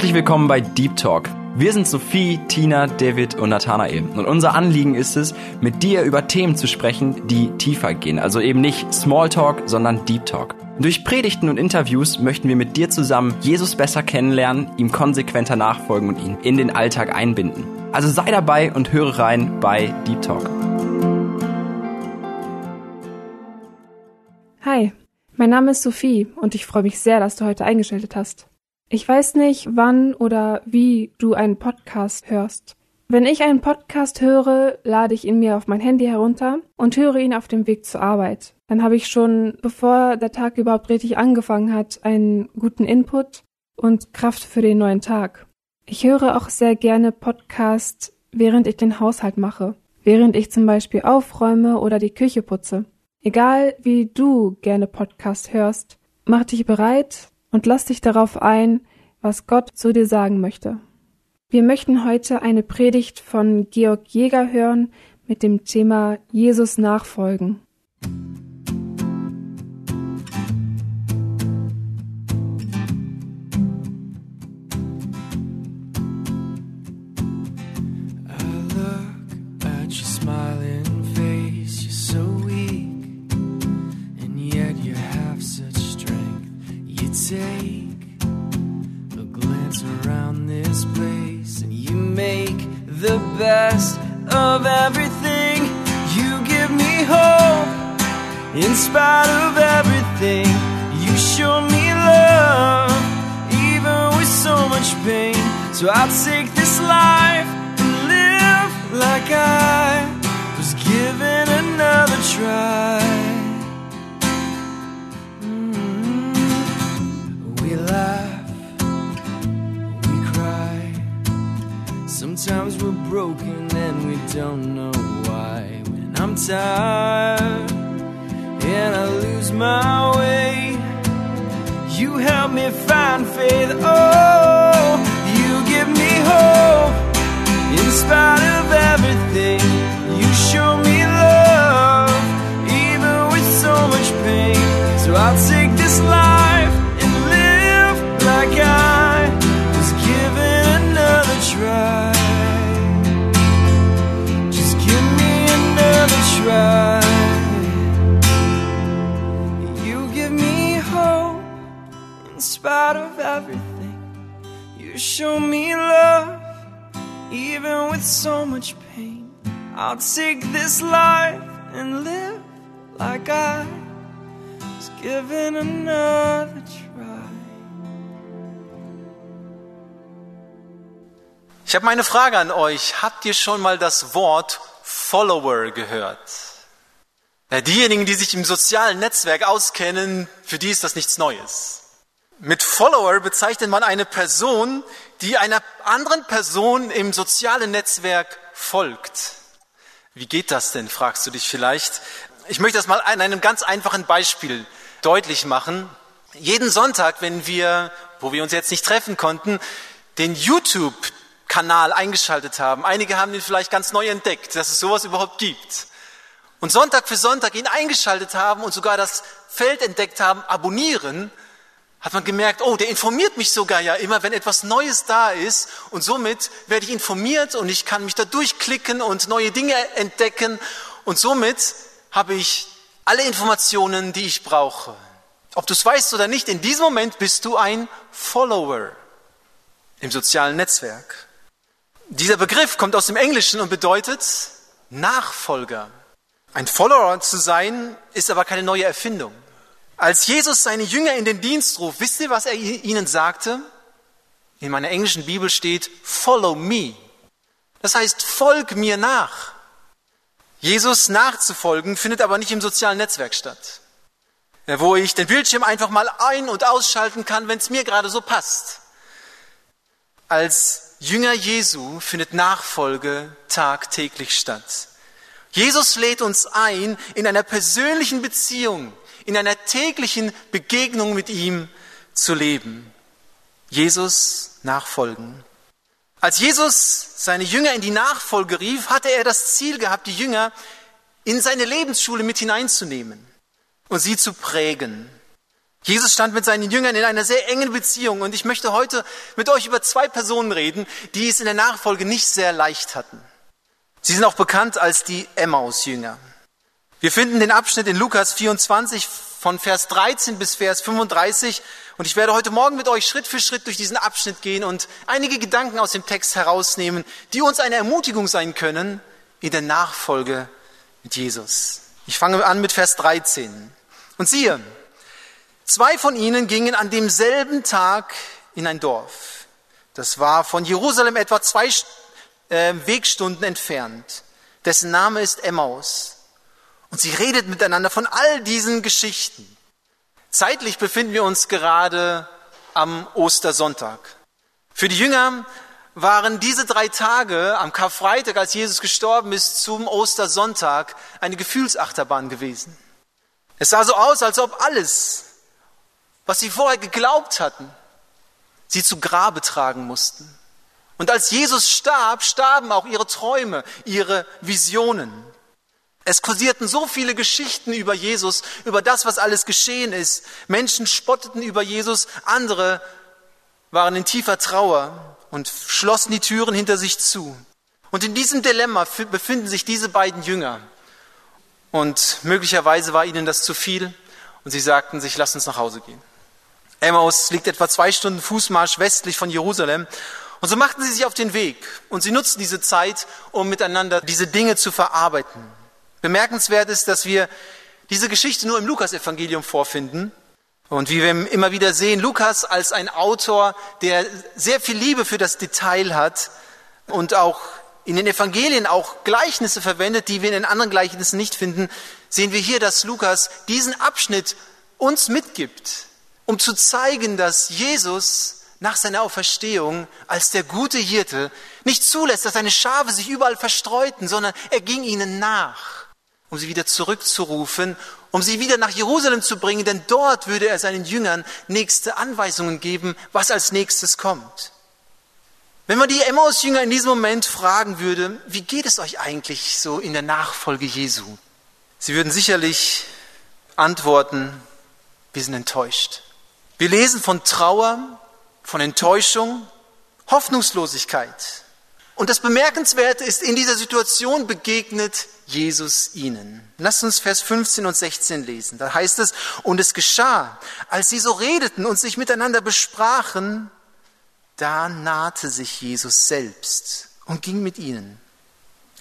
Herzlich willkommen bei Deep Talk. Wir sind Sophie, Tina, David und Nathanael. Und unser Anliegen ist es, mit dir über Themen zu sprechen, die tiefer gehen. Also eben nicht Smalltalk, sondern Deep Talk. Durch Predigten und Interviews möchten wir mit dir zusammen Jesus besser kennenlernen, ihm konsequenter nachfolgen und ihn in den Alltag einbinden. Also sei dabei und höre rein bei Deep Talk. Hi, mein Name ist Sophie und ich freue mich sehr, dass du heute eingeschaltet hast. Ich weiß nicht, wann oder wie du einen Podcast hörst. Wenn ich einen Podcast höre, lade ich ihn mir auf mein Handy herunter und höre ihn auf dem Weg zur Arbeit. Dann habe ich schon, bevor der Tag überhaupt richtig angefangen hat, einen guten Input und Kraft für den neuen Tag. Ich höre auch sehr gerne Podcasts, während ich den Haushalt mache, während ich zum Beispiel aufräume oder die Küche putze. Egal wie du gerne Podcast hörst, mach dich bereit, und lass dich darauf ein, was Gott zu dir sagen möchte. Wir möchten heute eine Predigt von Georg Jäger hören mit dem Thema Jesus nachfolgen. I'll take this life and live like I was given another try. Just give me another try. You give me hope in spite of everything. You show me love even with so much pain. I'll take this life and live like I given another try. Ich habe meine Frage an euch. Habt ihr schon mal das Wort Follower gehört. Ja, diejenigen, die sich im sozialen Netzwerk auskennen, für die ist das nichts Neues. Mit Follower bezeichnet man eine Person, die einer anderen Person im sozialen Netzwerk folgt. Wie geht das denn, fragst du dich vielleicht. Ich möchte das mal an einem ganz einfachen Beispiel deutlich machen. Jeden Sonntag, wenn wir, wo wir uns jetzt nicht treffen konnten, den YouTube Kanal eingeschaltet haben. Einige haben ihn vielleicht ganz neu entdeckt, dass es sowas überhaupt gibt. Und Sonntag für Sonntag ihn eingeschaltet haben und sogar das Feld entdeckt haben, abonnieren, hat man gemerkt, oh, der informiert mich sogar ja immer, wenn etwas Neues da ist. Und somit werde ich informiert und ich kann mich da durchklicken und neue Dinge entdecken. Und somit habe ich alle Informationen, die ich brauche. Ob du es weißt oder nicht, in diesem Moment bist du ein Follower im sozialen Netzwerk. Dieser Begriff kommt aus dem Englischen und bedeutet Nachfolger. Ein Follower zu sein, ist aber keine neue Erfindung. Als Jesus seine Jünger in den Dienst ruft, wisst ihr, was er ihnen sagte? In meiner englischen Bibel steht, follow me. Das heißt, folg mir nach. Jesus nachzufolgen findet aber nicht im sozialen Netzwerk statt, wo ich den Bildschirm einfach mal ein- und ausschalten kann, wenn es mir gerade so passt. Als Jünger Jesu findet Nachfolge tagtäglich statt. Jesus lädt uns ein, in einer persönlichen Beziehung, in einer täglichen Begegnung mit ihm zu leben. Jesus nachfolgen. Als Jesus seine Jünger in die Nachfolge rief, hatte er das Ziel gehabt, die Jünger in seine Lebensschule mit hineinzunehmen und sie zu prägen. Jesus stand mit seinen Jüngern in einer sehr engen Beziehung und ich möchte heute mit euch über zwei Personen reden, die es in der Nachfolge nicht sehr leicht hatten. Sie sind auch bekannt als die Emmaus-Jünger. Wir finden den Abschnitt in Lukas 24 von Vers 13 bis Vers 35 und ich werde heute Morgen mit euch Schritt für Schritt durch diesen Abschnitt gehen und einige Gedanken aus dem Text herausnehmen, die uns eine Ermutigung sein können in der Nachfolge mit Jesus. Ich fange an mit Vers 13. Und siehe, zwei von ihnen gingen an demselben Tag in ein Dorf. Das war von Jerusalem etwa zwei äh, Wegstunden entfernt. Dessen Name ist Emmaus. Und sie redet miteinander von all diesen Geschichten. Zeitlich befinden wir uns gerade am Ostersonntag. Für die Jünger waren diese drei Tage am Karfreitag, als Jesus gestorben ist, zum Ostersonntag eine Gefühlsachterbahn gewesen. Es sah so aus, als ob alles, was sie vorher geglaubt hatten, sie zu Grabe tragen mussten. Und als Jesus starb, starben auch ihre Träume, ihre Visionen. Es kursierten so viele Geschichten über Jesus, über das, was alles geschehen ist. Menschen spotteten über Jesus, andere waren in tiefer Trauer und schlossen die Türen hinter sich zu. Und in diesem Dilemma befinden sich diese beiden Jünger. Und möglicherweise war ihnen das zu viel und sie sagten sich, lass uns nach Hause gehen. Emmaus liegt etwa zwei Stunden Fußmarsch westlich von Jerusalem. Und so machten sie sich auf den Weg und sie nutzten diese Zeit, um miteinander diese Dinge zu verarbeiten. Bemerkenswert ist, dass wir diese Geschichte nur im Lukasevangelium vorfinden. Und wie wir immer wieder sehen, Lukas als ein Autor, der sehr viel Liebe für das Detail hat und auch in den Evangelien auch Gleichnisse verwendet, die wir in den anderen Gleichnissen nicht finden, sehen wir hier, dass Lukas diesen Abschnitt uns mitgibt, um zu zeigen, dass Jesus nach seiner Auferstehung als der gute Hirte nicht zulässt, dass seine Schafe sich überall verstreuten, sondern er ging ihnen nach um sie wieder zurückzurufen, um sie wieder nach Jerusalem zu bringen, denn dort würde er seinen Jüngern nächste Anweisungen geben, was als nächstes kommt. Wenn man die Emmaus-Jünger in diesem Moment fragen würde, wie geht es euch eigentlich so in der Nachfolge Jesu? Sie würden sicherlich antworten, wir sind enttäuscht. Wir lesen von Trauer, von Enttäuschung, Hoffnungslosigkeit. Und das Bemerkenswerte ist, in dieser Situation begegnet Jesus ihnen. Lasst uns Vers 15 und 16 lesen. Da heißt es, und es geschah, als sie so redeten und sich miteinander besprachen, da nahte sich Jesus selbst und ging mit ihnen.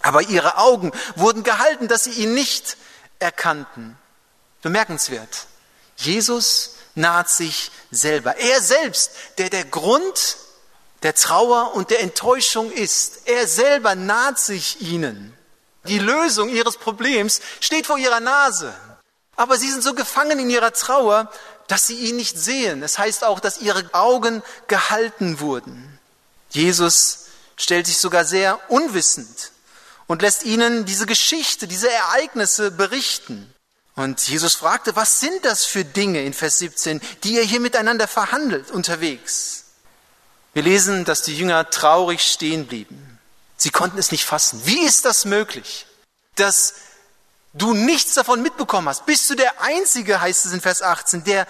Aber ihre Augen wurden gehalten, dass sie ihn nicht erkannten. Bemerkenswert. Jesus naht sich selber. Er selbst, der der Grund der Trauer und der Enttäuschung ist. Er selber naht sich ihnen. Die Lösung ihres Problems steht vor ihrer Nase. Aber sie sind so gefangen in ihrer Trauer, dass sie ihn nicht sehen. Es das heißt auch, dass ihre Augen gehalten wurden. Jesus stellt sich sogar sehr unwissend und lässt ihnen diese Geschichte, diese Ereignisse berichten. Und Jesus fragte, was sind das für Dinge in Vers 17, die ihr hier miteinander verhandelt unterwegs? Wir lesen, dass die Jünger traurig stehen blieben. Sie konnten es nicht fassen. Wie ist das möglich, dass du nichts davon mitbekommen hast? Bist du der Einzige, heißt es in Vers 18, der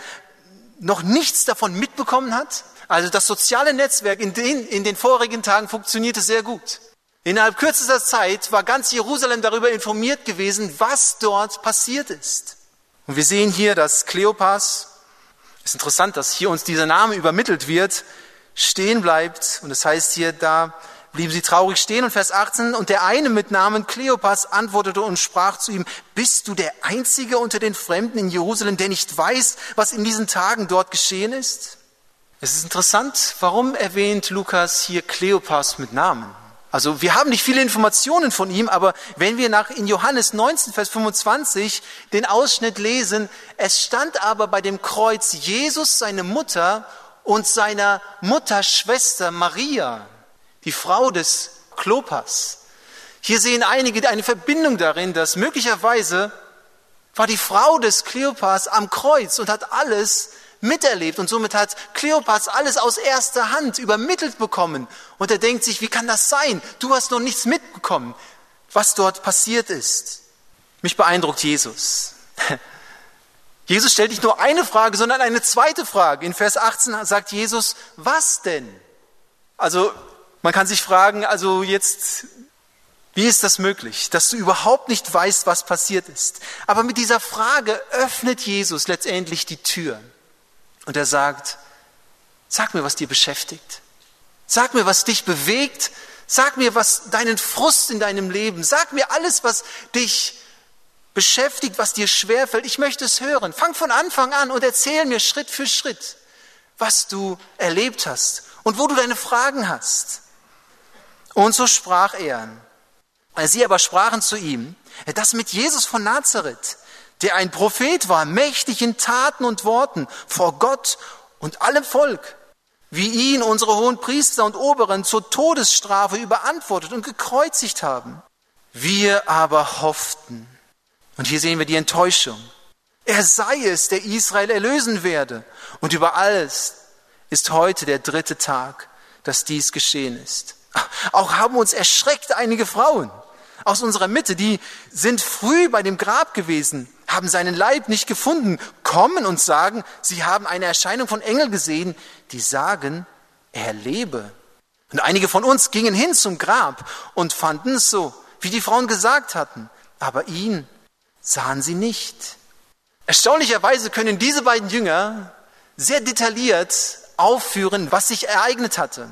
noch nichts davon mitbekommen hat? Also das soziale Netzwerk in den, in den vorigen Tagen funktionierte sehr gut. Innerhalb kürzester Zeit war ganz Jerusalem darüber informiert gewesen, was dort passiert ist. Und wir sehen hier, dass Kleopas, ist interessant, dass hier uns dieser Name übermittelt wird, stehen bleibt. Und es das heißt hier, da blieben sie traurig stehen. Und Vers 18, und der eine mit Namen Kleopas antwortete und sprach zu ihm, bist du der Einzige unter den Fremden in Jerusalem, der nicht weiß, was in diesen Tagen dort geschehen ist? Es ist interessant, warum erwähnt Lukas hier Kleopas mit Namen? Also wir haben nicht viele Informationen von ihm, aber wenn wir nach in Johannes 19, Vers 25 den Ausschnitt lesen, es stand aber bei dem Kreuz Jesus, seine Mutter und seiner Mutterschwester Maria die Frau des Klopas. Hier sehen einige eine Verbindung darin, dass möglicherweise war die Frau des Kleopas am Kreuz und hat alles miterlebt und somit hat Kleopas alles aus erster Hand übermittelt bekommen. Und er denkt sich, wie kann das sein? Du hast noch nichts mitbekommen, was dort passiert ist. Mich beeindruckt Jesus. Jesus stellt nicht nur eine Frage, sondern eine zweite Frage. In Vers 18 sagt Jesus, was denn? Also man kann sich fragen, also jetzt, wie ist das möglich, dass du überhaupt nicht weißt, was passiert ist? Aber mit dieser Frage öffnet Jesus letztendlich die Tür. Und er sagt, sag mir, was dir beschäftigt. Sag mir, was dich bewegt. Sag mir, was deinen Frust in deinem Leben. Sag mir alles, was dich beschäftigt, was dir schwerfällt. Ich möchte es hören. Fang von Anfang an und erzähl mir Schritt für Schritt, was du erlebt hast und wo du deine Fragen hast. Und so sprach er. Sie aber sprachen zu ihm, das mit Jesus von Nazareth, der ein Prophet war, mächtig in Taten und Worten vor Gott und allem Volk, wie ihn unsere hohen Priester und Oberen zur Todesstrafe überantwortet und gekreuzigt haben. Wir aber hofften, und hier sehen wir die Enttäuschung. Er sei es, der Israel erlösen werde. Und über alles ist heute der dritte Tag, dass dies geschehen ist. Auch haben uns erschreckt einige Frauen aus unserer Mitte, die sind früh bei dem Grab gewesen, haben seinen Leib nicht gefunden, kommen und sagen, sie haben eine Erscheinung von Engel gesehen, die sagen, er lebe. Und einige von uns gingen hin zum Grab und fanden es so, wie die Frauen gesagt hatten, aber ihn sahen sie nicht. Erstaunlicherweise können diese beiden Jünger sehr detailliert aufführen, was sich ereignet hatte.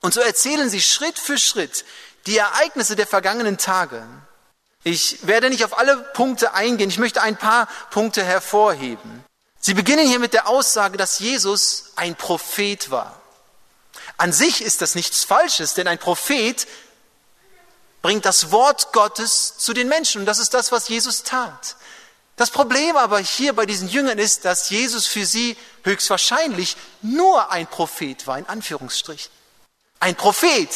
Und so erzählen sie Schritt für Schritt die Ereignisse der vergangenen Tage. Ich werde nicht auf alle Punkte eingehen, ich möchte ein paar Punkte hervorheben. Sie beginnen hier mit der Aussage, dass Jesus ein Prophet war. An sich ist das nichts Falsches, denn ein Prophet bringt das Wort Gottes zu den Menschen. Und das ist das, was Jesus tat. Das Problem aber hier bei diesen Jüngern ist, dass Jesus für sie höchstwahrscheinlich nur ein Prophet war, in Anführungsstrichen. Ein Prophet,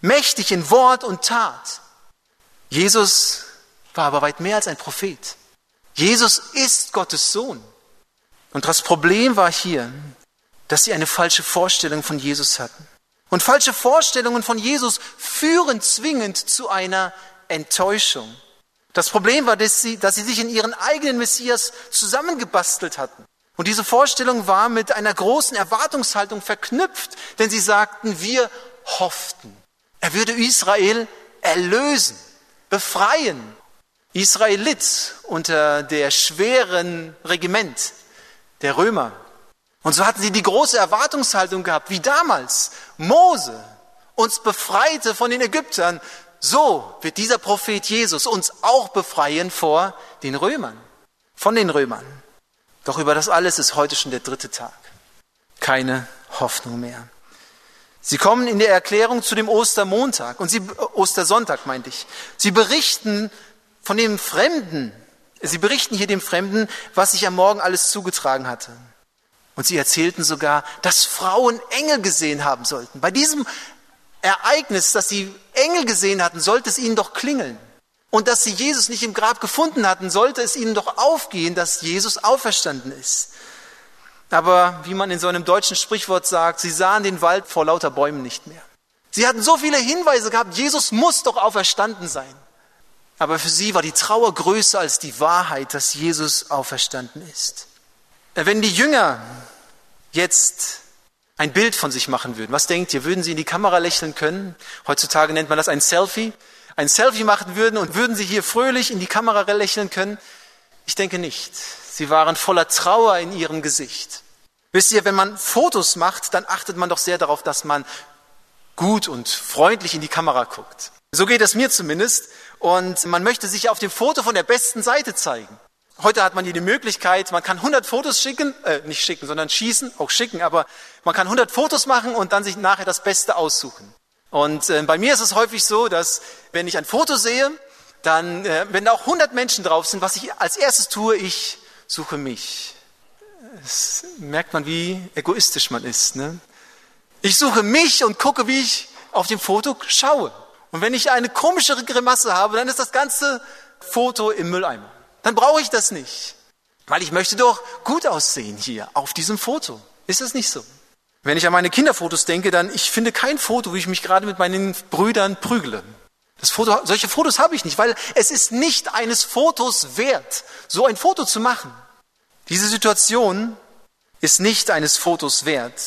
mächtig in Wort und Tat. Jesus war aber weit mehr als ein Prophet. Jesus ist Gottes Sohn. Und das Problem war hier, dass sie eine falsche Vorstellung von Jesus hatten. Und falsche Vorstellungen von Jesus führen zwingend zu einer Enttäuschung. Das Problem war, dass sie, dass sie sich in ihren eigenen Messias zusammengebastelt hatten. Und diese Vorstellung war mit einer großen Erwartungshaltung verknüpft, denn sie sagten, wir hofften, er würde Israel erlösen, befreien. Israel litt unter der schweren Regiment der Römer. Und so hatten sie die große Erwartungshaltung gehabt, wie damals Mose uns befreite von den Ägyptern, so wird dieser Prophet Jesus uns auch befreien vor den Römern, von den Römern. Doch über das alles ist heute schon der dritte Tag. Keine Hoffnung mehr. Sie kommen in der Erklärung zu dem Ostermontag und sie, Ostersonntag meinte ich. Sie berichten von dem Fremden. Sie berichten hier dem Fremden, was sich am Morgen alles zugetragen hatte. Und sie erzählten sogar, dass Frauen Engel gesehen haben sollten. Bei diesem Ereignis, dass sie Engel gesehen hatten, sollte es ihnen doch klingeln. Und dass sie Jesus nicht im Grab gefunden hatten, sollte es ihnen doch aufgehen, dass Jesus auferstanden ist. Aber wie man in so einem deutschen Sprichwort sagt, sie sahen den Wald vor lauter Bäumen nicht mehr. Sie hatten so viele Hinweise gehabt, Jesus muss doch auferstanden sein. Aber für sie war die Trauer größer als die Wahrheit, dass Jesus auferstanden ist. Wenn die Jünger jetzt ein Bild von sich machen würden, was denkt ihr? Würden sie in die Kamera lächeln können? Heutzutage nennt man das ein Selfie. Ein Selfie machen würden und würden sie hier fröhlich in die Kamera lächeln können? Ich denke nicht. Sie waren voller Trauer in ihrem Gesicht. Wisst ihr, wenn man Fotos macht, dann achtet man doch sehr darauf, dass man gut und freundlich in die Kamera guckt. So geht es mir zumindest. Und man möchte sich auf dem Foto von der besten Seite zeigen. Heute hat man hier die Möglichkeit, man kann 100 Fotos schicken, äh, nicht schicken, sondern schießen, auch schicken, aber man kann 100 Fotos machen und dann sich nachher das Beste aussuchen. Und äh, bei mir ist es häufig so, dass wenn ich ein Foto sehe, dann, äh, wenn da auch 100 Menschen drauf sind, was ich als erstes tue, ich suche mich. Das merkt man, wie egoistisch man ist. Ne? Ich suche mich und gucke, wie ich auf dem Foto schaue. Und wenn ich eine komischere Grimasse habe, dann ist das ganze Foto im Mülleimer dann brauche ich das nicht. Weil ich möchte doch gut aussehen hier auf diesem Foto. Ist das nicht so? Wenn ich an meine Kinderfotos denke, dann ich finde kein Foto, wie ich mich gerade mit meinen Brüdern prügle. Das Foto, solche Fotos habe ich nicht, weil es ist nicht eines Fotos wert, so ein Foto zu machen. Diese Situation ist nicht eines Fotos wert.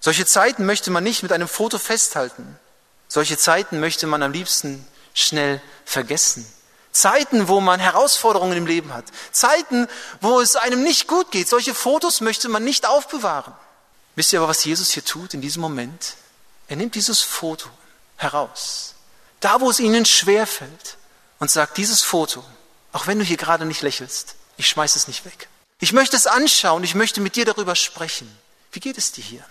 Solche Zeiten möchte man nicht mit einem Foto festhalten. Solche Zeiten möchte man am liebsten schnell vergessen. Zeiten, wo man Herausforderungen im Leben hat. Zeiten, wo es einem nicht gut geht. Solche Fotos möchte man nicht aufbewahren. Wisst ihr aber, was Jesus hier tut in diesem Moment? Er nimmt dieses Foto heraus. Da, wo es ihnen schwer fällt. Und sagt, dieses Foto, auch wenn du hier gerade nicht lächelst, ich schmeiß es nicht weg. Ich möchte es anschauen, ich möchte mit dir darüber sprechen. Wie geht es dir hier?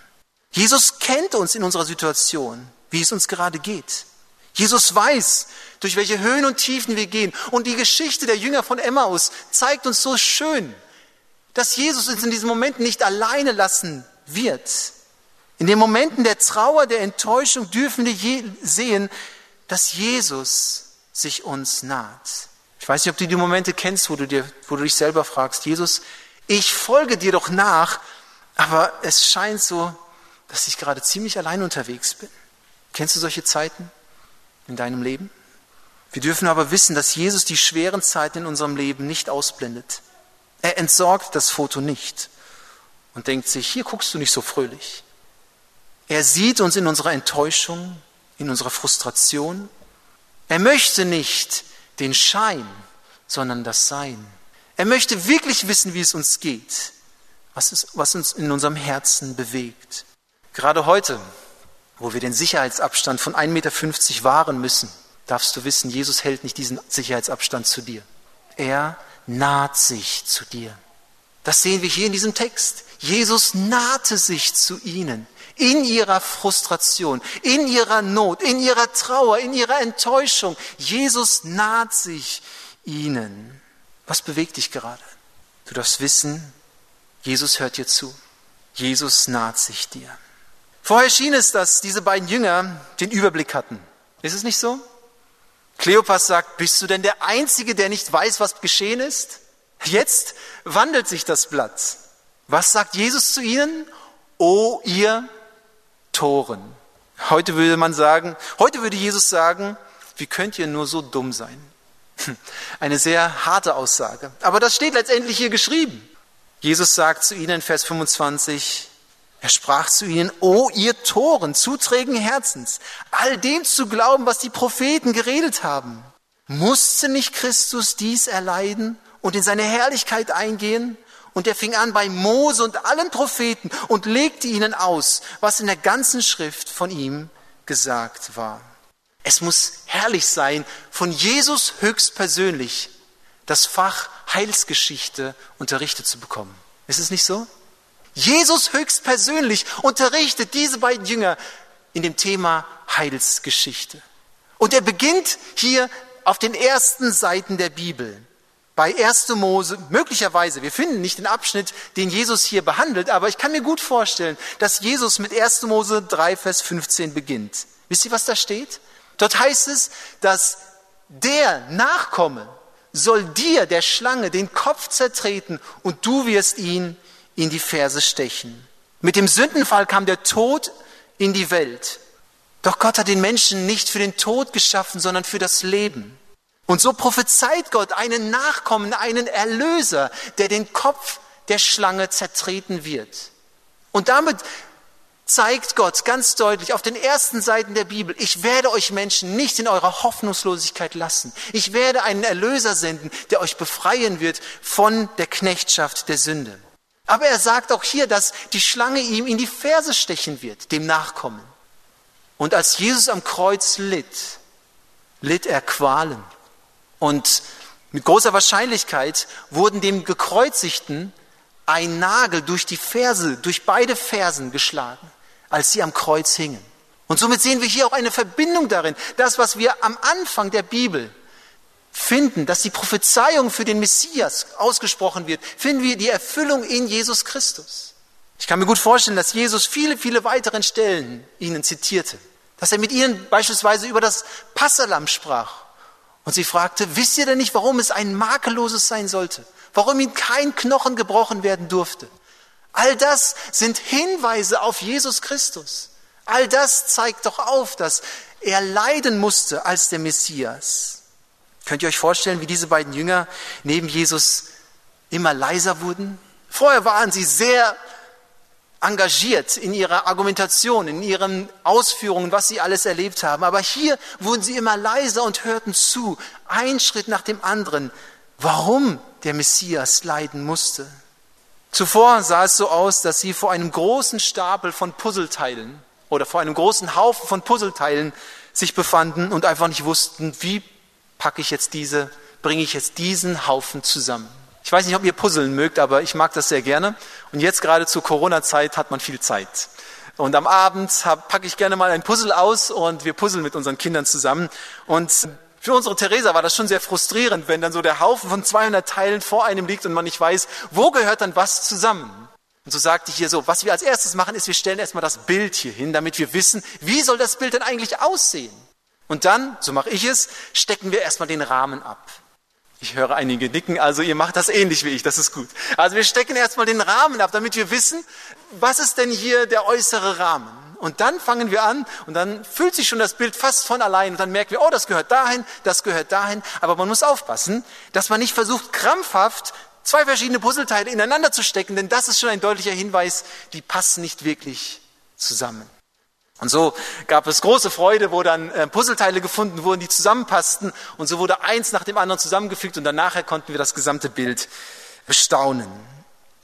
Jesus kennt uns in unserer Situation, wie es uns gerade geht. Jesus weiß, durch welche Höhen und Tiefen wir gehen. Und die Geschichte der Jünger von Emmaus zeigt uns so schön, dass Jesus uns in diesen Momenten nicht alleine lassen wird. In den Momenten der Trauer, der Enttäuschung dürfen wir sehen, dass Jesus sich uns naht. Ich weiß nicht, ob du die Momente kennst, wo du, dir, wo du dich selber fragst, Jesus, ich folge dir doch nach, aber es scheint so, dass ich gerade ziemlich allein unterwegs bin. Kennst du solche Zeiten in deinem Leben? Wir dürfen aber wissen, dass Jesus die schweren Zeiten in unserem Leben nicht ausblendet. Er entsorgt das Foto nicht und denkt sich, hier guckst du nicht so fröhlich. Er sieht uns in unserer Enttäuschung, in unserer Frustration. Er möchte nicht den Schein, sondern das Sein. Er möchte wirklich wissen, wie es uns geht, was, ist, was uns in unserem Herzen bewegt. Gerade heute, wo wir den Sicherheitsabstand von 1,50 Meter wahren müssen, darfst du wissen, Jesus hält nicht diesen Sicherheitsabstand zu dir. Er naht sich zu dir. Das sehen wir hier in diesem Text. Jesus nahte sich zu ihnen in ihrer Frustration, in ihrer Not, in ihrer Trauer, in ihrer Enttäuschung. Jesus naht sich ihnen. Was bewegt dich gerade? Du darfst wissen, Jesus hört dir zu. Jesus naht sich dir. Vorher schien es, dass diese beiden Jünger den Überblick hatten. Ist es nicht so? Kleopas sagt, bist du denn der Einzige, der nicht weiß, was geschehen ist? Jetzt wandelt sich das Blatt. Was sagt Jesus zu ihnen? O ihr Toren. Heute würde man sagen, heute würde Jesus sagen, wie könnt ihr nur so dumm sein? Eine sehr harte Aussage. Aber das steht letztendlich hier geschrieben. Jesus sagt zu ihnen Vers 25, er sprach zu ihnen, O ihr Toren, zuträgen Herzens, all dem zu glauben, was die Propheten geredet haben. Musste nicht Christus dies erleiden und in seine Herrlichkeit eingehen? Und er fing an bei Mose und allen Propheten und legte ihnen aus, was in der ganzen Schrift von ihm gesagt war. Es muss herrlich sein, von Jesus höchstpersönlich das Fach Heilsgeschichte unterrichtet zu bekommen. Ist es nicht so? Jesus höchstpersönlich unterrichtet diese beiden Jünger in dem Thema Heilsgeschichte. Und er beginnt hier auf den ersten Seiten der Bibel bei 1. Mose, möglicherweise, wir finden nicht den Abschnitt, den Jesus hier behandelt, aber ich kann mir gut vorstellen, dass Jesus mit 1. Mose 3, Vers 15 beginnt. Wisst ihr, was da steht? Dort heißt es, dass der Nachkomme soll dir, der Schlange, den Kopf zertreten und du wirst ihn in die Ferse stechen. Mit dem Sündenfall kam der Tod in die Welt. Doch Gott hat den Menschen nicht für den Tod geschaffen, sondern für das Leben. Und so prophezeit Gott einen Nachkommen, einen Erlöser, der den Kopf der Schlange zertreten wird. Und damit zeigt Gott ganz deutlich auf den ersten Seiten der Bibel, ich werde euch Menschen nicht in eurer Hoffnungslosigkeit lassen. Ich werde einen Erlöser senden, der euch befreien wird von der Knechtschaft der Sünde. Aber er sagt auch hier, dass die Schlange ihm in die Ferse stechen wird, dem Nachkommen. Und als Jesus am Kreuz litt, litt er Qualen. Und mit großer Wahrscheinlichkeit wurden dem Gekreuzigten ein Nagel durch die Ferse, durch beide Fersen geschlagen, als sie am Kreuz hingen. Und somit sehen wir hier auch eine Verbindung darin. Das, was wir am Anfang der Bibel finden, dass die Prophezeiung für den Messias ausgesprochen wird, finden wir die Erfüllung in Jesus Christus. Ich kann mir gut vorstellen, dass Jesus viele, viele weiteren Stellen ihnen zitierte. Dass er mit ihnen beispielsweise über das Passalam sprach und sie fragte, wisst ihr denn nicht, warum es ein makelloses sein sollte? Warum ihm kein Knochen gebrochen werden durfte? All das sind Hinweise auf Jesus Christus. All das zeigt doch auf, dass er leiden musste als der Messias. Könnt ihr euch vorstellen, wie diese beiden Jünger neben Jesus immer leiser wurden, Vorher waren sie sehr engagiert in ihrer Argumentation, in ihren Ausführungen, was sie alles erlebt haben. Aber hier wurden sie immer leiser und hörten zu, ein Schritt nach dem anderen, warum der Messias leiden musste. Zuvor sah es so aus, dass sie vor einem großen Stapel von Puzzleteilen oder vor einem großen Haufen von Puzzleteilen sich befanden und einfach nicht wussten, wie packe ich jetzt diese, bringe ich jetzt diesen Haufen zusammen. Ich weiß nicht, ob ihr Puzzeln mögt, aber ich mag das sehr gerne. Und jetzt gerade zur Corona-Zeit hat man viel Zeit. Und am Abend packe ich gerne mal ein Puzzle aus und wir puzzeln mit unseren Kindern zusammen. Und für unsere Theresa war das schon sehr frustrierend, wenn dann so der Haufen von 200 Teilen vor einem liegt und man nicht weiß, wo gehört dann was zusammen. Und so sagte ich hier so, was wir als erstes machen, ist, wir stellen erstmal das Bild hier hin, damit wir wissen, wie soll das Bild denn eigentlich aussehen? Und dann, so mache ich es, stecken wir erstmal den Rahmen ab. Ich höre einige nicken, also ihr macht das ähnlich wie ich, das ist gut. Also wir stecken erstmal den Rahmen ab, damit wir wissen, was ist denn hier der äußere Rahmen? Und dann fangen wir an und dann fühlt sich schon das Bild fast von allein und dann merken wir, oh, das gehört dahin, das gehört dahin. Aber man muss aufpassen, dass man nicht versucht, krampfhaft zwei verschiedene Puzzleteile ineinander zu stecken, denn das ist schon ein deutlicher Hinweis, die passen nicht wirklich zusammen. Und so gab es große Freude, wo dann äh, Puzzleteile gefunden wurden, die zusammenpassten. Und so wurde eins nach dem anderen zusammengefügt und dann konnten wir das gesamte Bild bestaunen.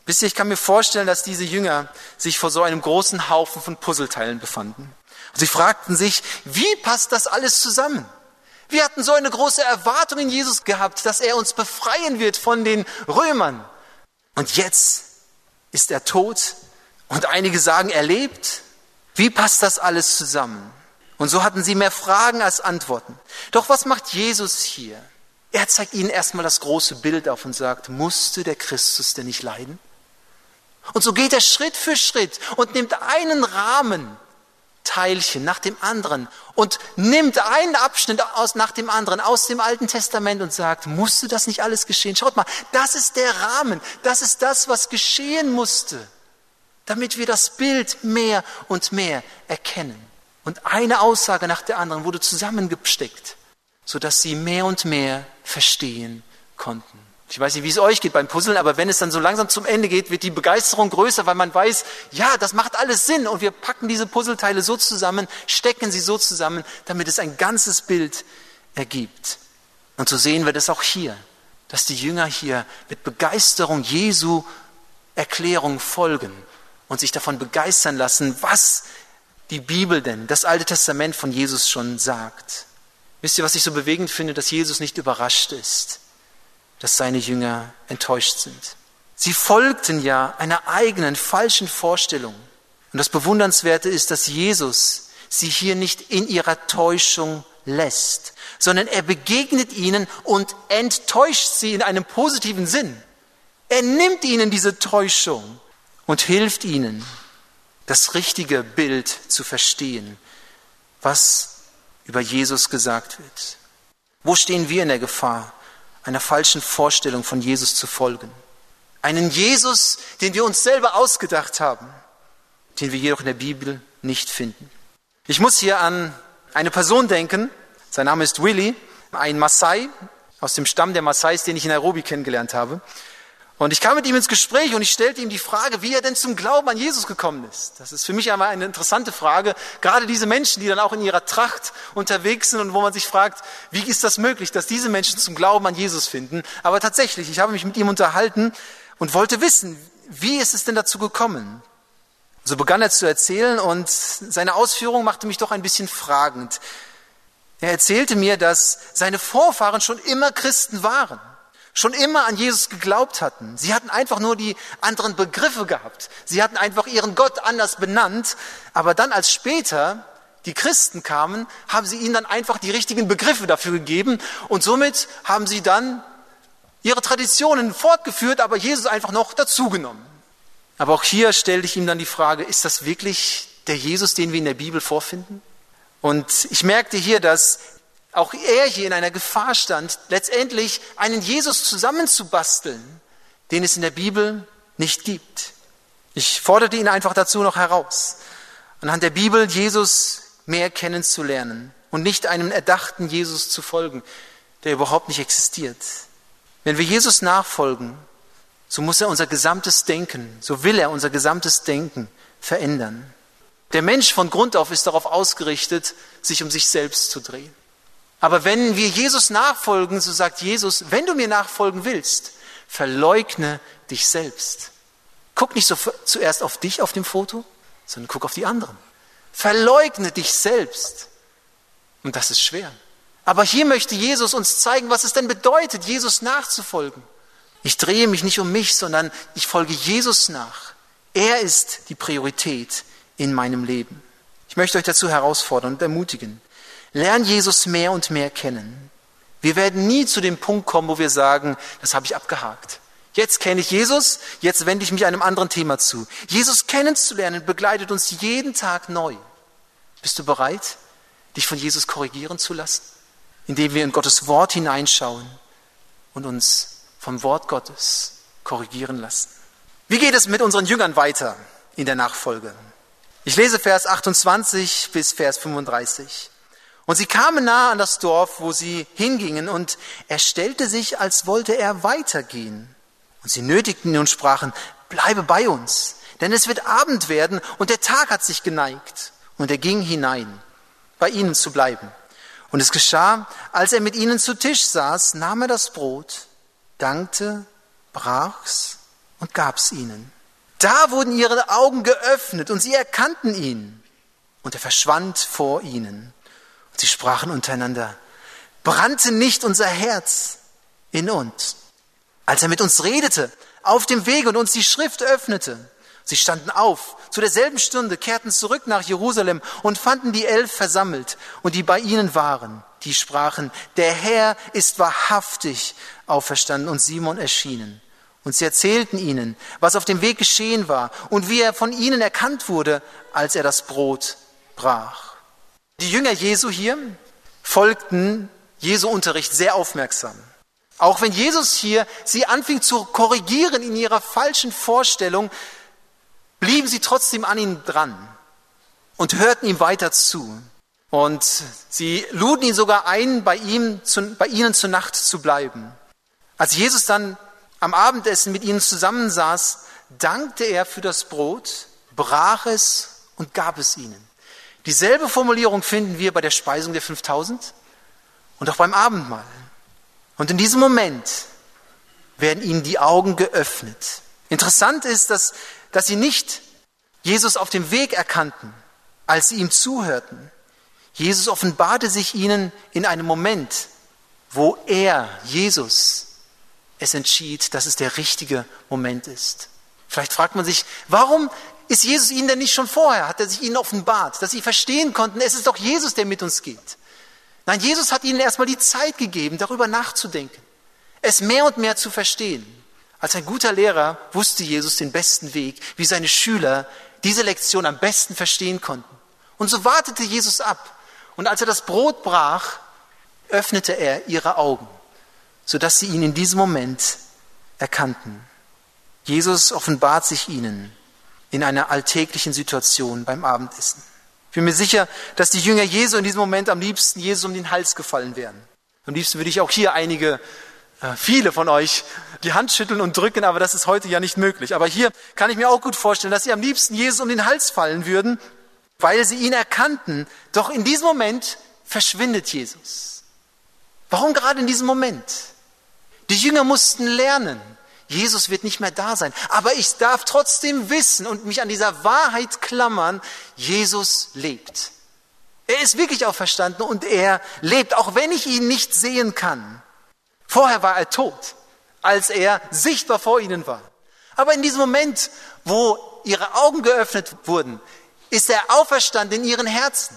Wisst ihr, ich kann mir vorstellen, dass diese Jünger sich vor so einem großen Haufen von Puzzleteilen befanden. Und sie fragten sich, wie passt das alles zusammen? Wir hatten so eine große Erwartung in Jesus gehabt, dass er uns befreien wird von den Römern. Und jetzt ist er tot und einige sagen, er lebt. Wie passt das alles zusammen? Und so hatten sie mehr Fragen als Antworten. Doch was macht Jesus hier? Er zeigt ihnen erstmal das große Bild auf und sagt, musste der Christus denn nicht leiden? Und so geht er Schritt für Schritt und nimmt einen Rahmen, Teilchen nach dem anderen und nimmt einen Abschnitt aus, nach dem anderen aus dem Alten Testament und sagt, musste das nicht alles geschehen? Schaut mal, das ist der Rahmen, das ist das, was geschehen musste damit wir das Bild mehr und mehr erkennen. Und eine Aussage nach der anderen wurde zusammengesteckt, sodass sie mehr und mehr verstehen konnten. Ich weiß nicht, wie es euch geht beim Puzzeln, aber wenn es dann so langsam zum Ende geht, wird die Begeisterung größer, weil man weiß, ja, das macht alles Sinn und wir packen diese Puzzleteile so zusammen, stecken sie so zusammen, damit es ein ganzes Bild ergibt. Und so sehen wir das auch hier, dass die Jünger hier mit Begeisterung Jesu Erklärung folgen und sich davon begeistern lassen, was die Bibel denn, das Alte Testament von Jesus schon sagt. Wisst ihr, was ich so bewegend finde, dass Jesus nicht überrascht ist, dass seine Jünger enttäuscht sind. Sie folgten ja einer eigenen falschen Vorstellung. Und das Bewundernswerte ist, dass Jesus sie hier nicht in ihrer Täuschung lässt, sondern er begegnet ihnen und enttäuscht sie in einem positiven Sinn. Er nimmt ihnen diese Täuschung und hilft ihnen, das richtige Bild zu verstehen, was über Jesus gesagt wird. Wo stehen wir in der Gefahr, einer falschen Vorstellung von Jesus zu folgen? Einen Jesus, den wir uns selber ausgedacht haben, den wir jedoch in der Bibel nicht finden. Ich muss hier an eine Person denken, sein Name ist Willy, ein Maasai aus dem Stamm der Maasais, den ich in Nairobi kennengelernt habe. Und ich kam mit ihm ins Gespräch und ich stellte ihm die Frage, wie er denn zum Glauben an Jesus gekommen ist. Das ist für mich einmal eine interessante Frage. Gerade diese Menschen, die dann auch in ihrer Tracht unterwegs sind und wo man sich fragt, wie ist das möglich, dass diese Menschen zum Glauben an Jesus finden. Aber tatsächlich, ich habe mich mit ihm unterhalten und wollte wissen, wie ist es denn dazu gekommen? So begann er zu erzählen und seine Ausführung machte mich doch ein bisschen fragend. Er erzählte mir, dass seine Vorfahren schon immer Christen waren schon immer an Jesus geglaubt hatten. Sie hatten einfach nur die anderen Begriffe gehabt. Sie hatten einfach ihren Gott anders benannt. Aber dann, als später die Christen kamen, haben sie ihnen dann einfach die richtigen Begriffe dafür gegeben. Und somit haben sie dann ihre Traditionen fortgeführt, aber Jesus einfach noch dazugenommen. Aber auch hier stellte ich ihm dann die Frage, ist das wirklich der Jesus, den wir in der Bibel vorfinden? Und ich merkte hier, dass auch er hier in einer Gefahr stand, letztendlich einen Jesus zusammenzubasteln, den es in der Bibel nicht gibt. Ich forderte ihn einfach dazu noch heraus, anhand der Bibel Jesus mehr kennenzulernen und nicht einem erdachten Jesus zu folgen, der überhaupt nicht existiert. Wenn wir Jesus nachfolgen, so muss er unser gesamtes Denken, so will er unser gesamtes Denken verändern. Der Mensch von Grund auf ist darauf ausgerichtet, sich um sich selbst zu drehen. Aber wenn wir Jesus nachfolgen, so sagt Jesus, wenn du mir nachfolgen willst, verleugne dich selbst. Guck nicht so zuerst auf dich auf dem Foto, sondern guck auf die anderen. Verleugne dich selbst. Und das ist schwer. Aber hier möchte Jesus uns zeigen, was es denn bedeutet, Jesus nachzufolgen. Ich drehe mich nicht um mich, sondern ich folge Jesus nach. Er ist die Priorität in meinem Leben. Ich möchte euch dazu herausfordern und ermutigen. Lern Jesus mehr und mehr kennen. Wir werden nie zu dem Punkt kommen, wo wir sagen, das habe ich abgehakt. Jetzt kenne ich Jesus, jetzt wende ich mich einem anderen Thema zu. Jesus kennenzulernen begleitet uns jeden Tag neu. Bist du bereit, dich von Jesus korrigieren zu lassen? Indem wir in Gottes Wort hineinschauen und uns vom Wort Gottes korrigieren lassen. Wie geht es mit unseren Jüngern weiter in der Nachfolge? Ich lese Vers 28 bis Vers 35. Und sie kamen nahe an das Dorf, wo sie hingingen, und er stellte sich, als wollte er weitergehen. Und sie nötigten ihn und sprachen, bleibe bei uns, denn es wird Abend werden und der Tag hat sich geneigt. Und er ging hinein, bei ihnen zu bleiben. Und es geschah, als er mit ihnen zu Tisch saß, nahm er das Brot, dankte, brach's und gab's ihnen. Da wurden ihre Augen geöffnet und sie erkannten ihn. Und er verschwand vor ihnen. Sie sprachen untereinander, brannte nicht unser Herz in uns, als er mit uns redete, auf dem Weg und uns die Schrift öffnete. Sie standen auf, zu derselben Stunde kehrten zurück nach Jerusalem und fanden die Elf versammelt und die bei ihnen waren. Die sprachen, der Herr ist wahrhaftig auferstanden und Simon erschienen. Und sie erzählten ihnen, was auf dem Weg geschehen war und wie er von ihnen erkannt wurde, als er das Brot brach. Die Jünger Jesu hier folgten Jesu Unterricht sehr aufmerksam. Auch wenn Jesus hier sie anfing zu korrigieren in ihrer falschen Vorstellung, blieben sie trotzdem an ihn dran und hörten ihm weiter zu. Und sie luden ihn sogar ein, bei, ihm zu, bei ihnen zur Nacht zu bleiben. Als Jesus dann am Abendessen mit ihnen zusammensaß, dankte er für das Brot, brach es und gab es ihnen. Dieselbe Formulierung finden wir bei der Speisung der 5000 und auch beim Abendmahl. Und in diesem Moment werden ihnen die Augen geöffnet. Interessant ist, dass, dass sie nicht Jesus auf dem Weg erkannten, als sie ihm zuhörten. Jesus offenbarte sich ihnen in einem Moment, wo er, Jesus, es entschied, dass es der richtige Moment ist. Vielleicht fragt man sich, warum ist Jesus ihnen denn nicht schon vorher? Hat er sich ihnen offenbart, dass sie verstehen konnten, es ist doch Jesus, der mit uns geht. Nein, Jesus hat ihnen erstmal die Zeit gegeben, darüber nachzudenken, es mehr und mehr zu verstehen. Als ein guter Lehrer wusste Jesus den besten Weg, wie seine Schüler diese Lektion am besten verstehen konnten. Und so wartete Jesus ab. Und als er das Brot brach, öffnete er ihre Augen, sodass sie ihn in diesem Moment erkannten. Jesus offenbart sich ihnen in einer alltäglichen Situation beim Abendessen. Ich bin mir sicher, dass die Jünger Jesu in diesem Moment am liebsten Jesus um den Hals gefallen wären. Am liebsten würde ich auch hier einige, äh, viele von euch die Hand schütteln und drücken, aber das ist heute ja nicht möglich. Aber hier kann ich mir auch gut vorstellen, dass sie am liebsten Jesus um den Hals fallen würden, weil sie ihn erkannten. Doch in diesem Moment verschwindet Jesus. Warum gerade in diesem Moment? Die Jünger mussten lernen, Jesus wird nicht mehr da sein. Aber ich darf trotzdem wissen und mich an dieser Wahrheit klammern, Jesus lebt. Er ist wirklich auferstanden und er lebt, auch wenn ich ihn nicht sehen kann. Vorher war er tot, als er sichtbar vor ihnen war. Aber in diesem Moment, wo ihre Augen geöffnet wurden, ist er auferstanden in ihren Herzen.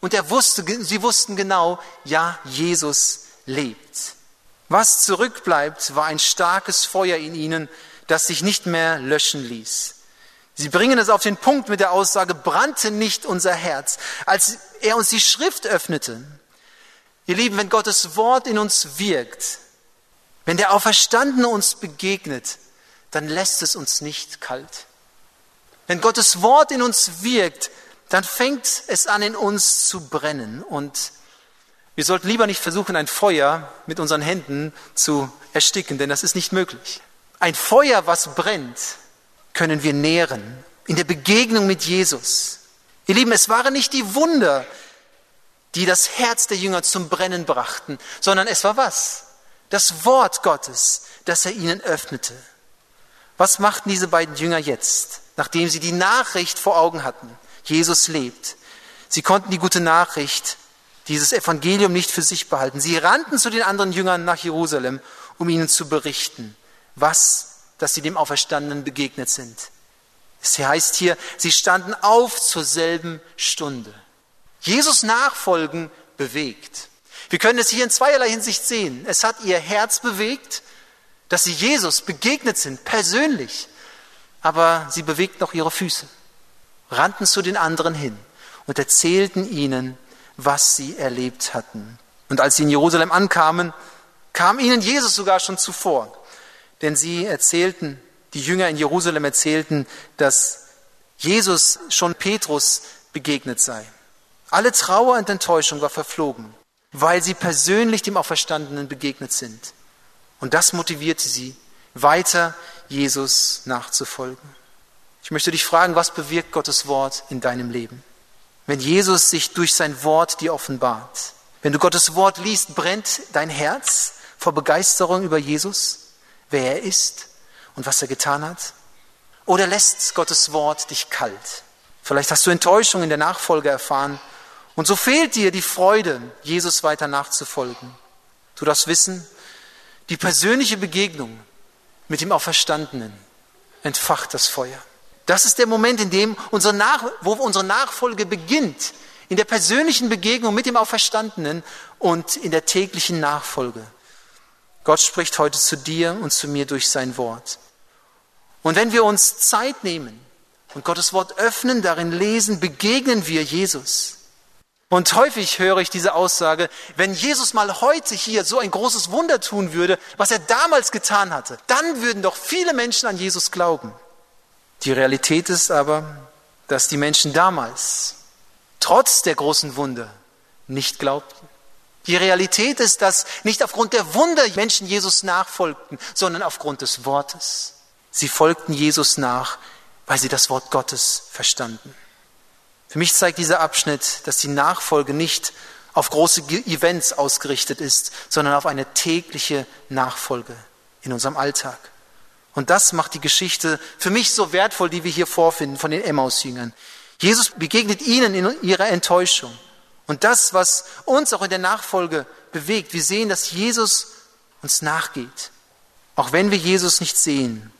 Und er wusste, sie wussten genau, ja, Jesus lebt. Was zurückbleibt, war ein starkes Feuer in ihnen, das sich nicht mehr löschen ließ. Sie bringen es auf den Punkt mit der Aussage, brannte nicht unser Herz, als er uns die Schrift öffnete. Ihr Lieben, wenn Gottes Wort in uns wirkt, wenn der Auferstandene uns begegnet, dann lässt es uns nicht kalt. Wenn Gottes Wort in uns wirkt, dann fängt es an, in uns zu brennen. Und wir sollten lieber nicht versuchen, ein Feuer mit unseren Händen zu ersticken, denn das ist nicht möglich. Ein Feuer, was brennt, können wir nähren in der Begegnung mit Jesus. Ihr Lieben, es waren nicht die Wunder, die das Herz der Jünger zum Brennen brachten, sondern es war was? Das Wort Gottes, das er ihnen öffnete. Was machten diese beiden Jünger jetzt, nachdem sie die Nachricht vor Augen hatten? Jesus lebt. Sie konnten die gute Nachricht, dieses Evangelium nicht für sich behalten. Sie rannten zu den anderen Jüngern nach Jerusalem, um ihnen zu berichten, was, dass sie dem Auferstandenen begegnet sind. Es heißt hier, sie standen auf zur selben Stunde. Jesus nachfolgen bewegt. Wir können es hier in zweierlei Hinsicht sehen. Es hat ihr Herz bewegt, dass sie Jesus begegnet sind, persönlich. Aber sie bewegt noch ihre Füße, rannten zu den anderen hin und erzählten ihnen, was sie erlebt hatten. Und als sie in Jerusalem ankamen, kam ihnen Jesus sogar schon zuvor. Denn sie erzählten, die Jünger in Jerusalem erzählten, dass Jesus schon Petrus begegnet sei. Alle Trauer und Enttäuschung war verflogen, weil sie persönlich dem Auferstandenen begegnet sind. Und das motivierte sie, weiter Jesus nachzufolgen. Ich möchte dich fragen, was bewirkt Gottes Wort in deinem Leben? Wenn Jesus sich durch sein Wort dir offenbart. Wenn du Gottes Wort liest, brennt dein Herz vor Begeisterung über Jesus, wer er ist und was er getan hat? Oder lässt Gottes Wort dich kalt? Vielleicht hast du Enttäuschung in der Nachfolge erfahren und so fehlt dir die Freude, Jesus weiter nachzufolgen. Du darfst wissen, die persönliche Begegnung mit dem Auferstandenen entfacht das Feuer. Das ist der Moment, in dem unsere Nach wo unsere Nachfolge beginnt, in der persönlichen Begegnung mit dem Auferstandenen und in der täglichen Nachfolge. Gott spricht heute zu dir und zu mir durch sein Wort. Und wenn wir uns Zeit nehmen und Gottes Wort öffnen, darin lesen, begegnen wir Jesus. Und häufig höre ich diese Aussage, wenn Jesus mal heute hier so ein großes Wunder tun würde, was er damals getan hatte, dann würden doch viele Menschen an Jesus glauben. Die Realität ist aber, dass die Menschen damals, trotz der großen Wunder, nicht glaubten. Die Realität ist, dass nicht aufgrund der Wunder Menschen Jesus nachfolgten, sondern aufgrund des Wortes. Sie folgten Jesus nach, weil sie das Wort Gottes verstanden. Für mich zeigt dieser Abschnitt, dass die Nachfolge nicht auf große Events ausgerichtet ist, sondern auf eine tägliche Nachfolge in unserem Alltag. Und das macht die Geschichte für mich so wertvoll, die wir hier vorfinden von den Emmaus-Jüngern. Jesus begegnet ihnen in ihrer Enttäuschung. Und das, was uns auch in der Nachfolge bewegt, wir sehen, dass Jesus uns nachgeht. Auch wenn wir Jesus nicht sehen,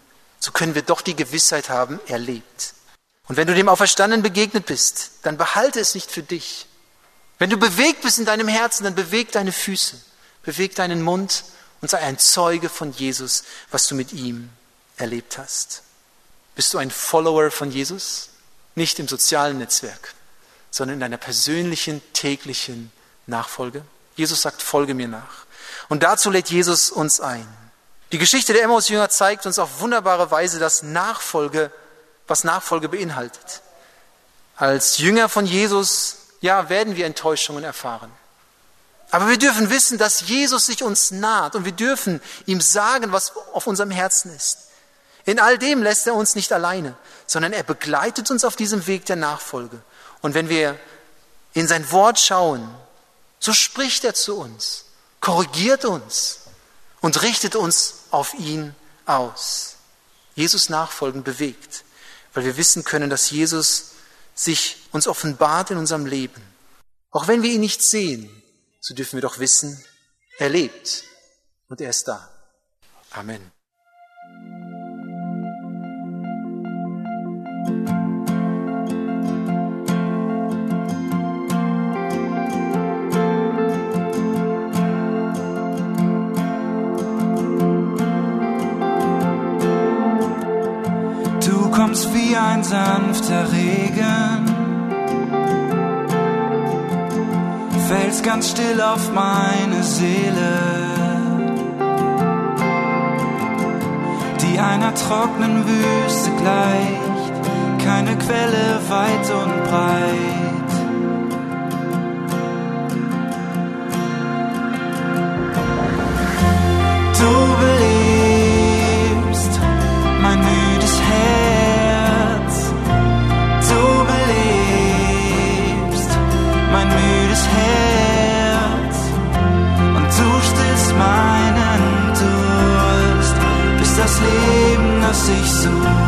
so können wir doch die Gewissheit haben, er lebt. Und wenn du dem Auferstandenen begegnet bist, dann behalte es nicht für dich. Wenn du bewegt bist in deinem Herzen, dann beweg deine Füße, beweg deinen Mund und sei ein Zeuge von Jesus, was du mit ihm erlebt hast. Bist du ein Follower von Jesus? Nicht im sozialen Netzwerk, sondern in deiner persönlichen, täglichen Nachfolge. Jesus sagt, folge mir nach. Und dazu lädt Jesus uns ein. Die Geschichte der Emmaus-Jünger zeigt uns auf wunderbare Weise, dass Nachfolge was Nachfolge beinhaltet. Als Jünger von Jesus, ja, werden wir Enttäuschungen erfahren. Aber wir dürfen wissen, dass Jesus sich uns naht und wir dürfen ihm sagen, was auf unserem Herzen ist. In all dem lässt er uns nicht alleine, sondern er begleitet uns auf diesem Weg der Nachfolge. Und wenn wir in sein Wort schauen, so spricht er zu uns, korrigiert uns und richtet uns auf ihn aus. Jesus nachfolgen bewegt weil wir wissen können, dass Jesus sich uns offenbart in unserem Leben. Auch wenn wir ihn nicht sehen, so dürfen wir doch wissen, er lebt und er ist da. Amen. Sanfter Regen, fällst ganz still auf meine Seele, die einer trockenen Wüste gleicht, keine Quelle weit und breit. Das ich suche.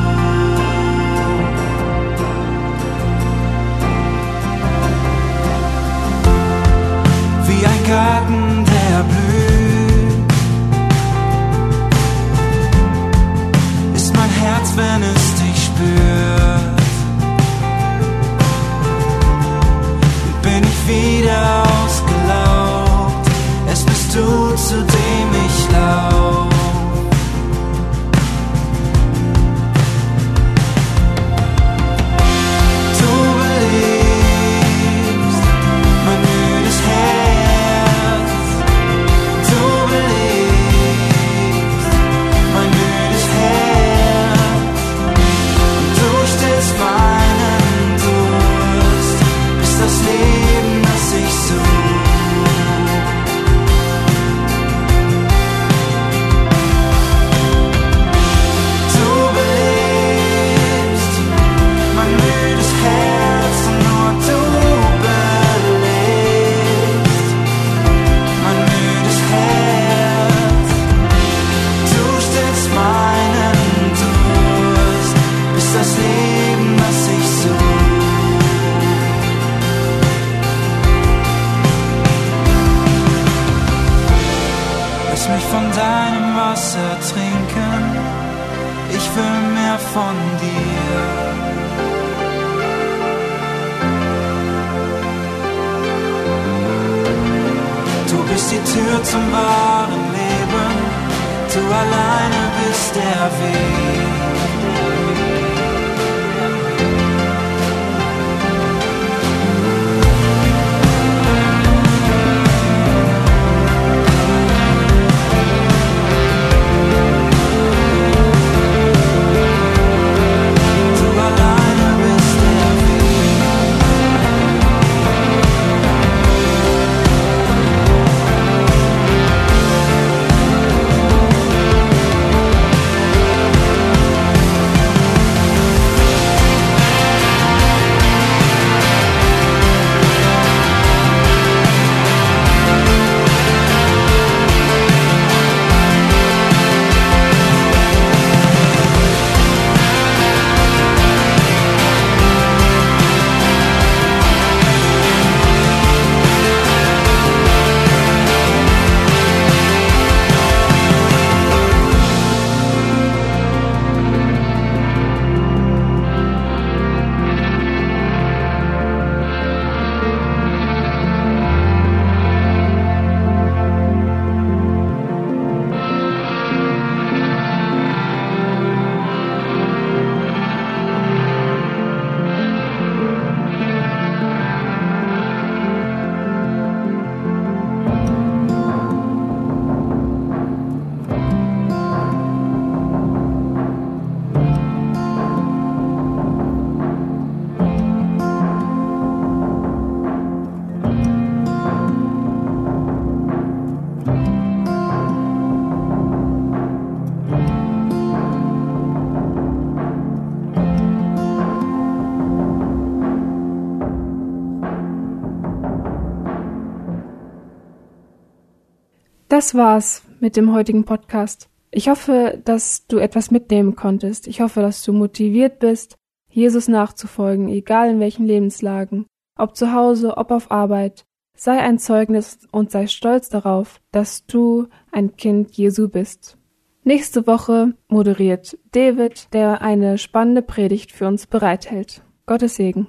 Das war's mit dem heutigen Podcast. Ich hoffe, dass du etwas mitnehmen konntest. Ich hoffe, dass du motiviert bist, Jesus nachzufolgen, egal in welchen Lebenslagen, ob zu Hause, ob auf Arbeit. Sei ein Zeugnis und sei stolz darauf, dass du ein Kind Jesu bist. Nächste Woche moderiert David, der eine spannende Predigt für uns bereithält. Gottes Segen.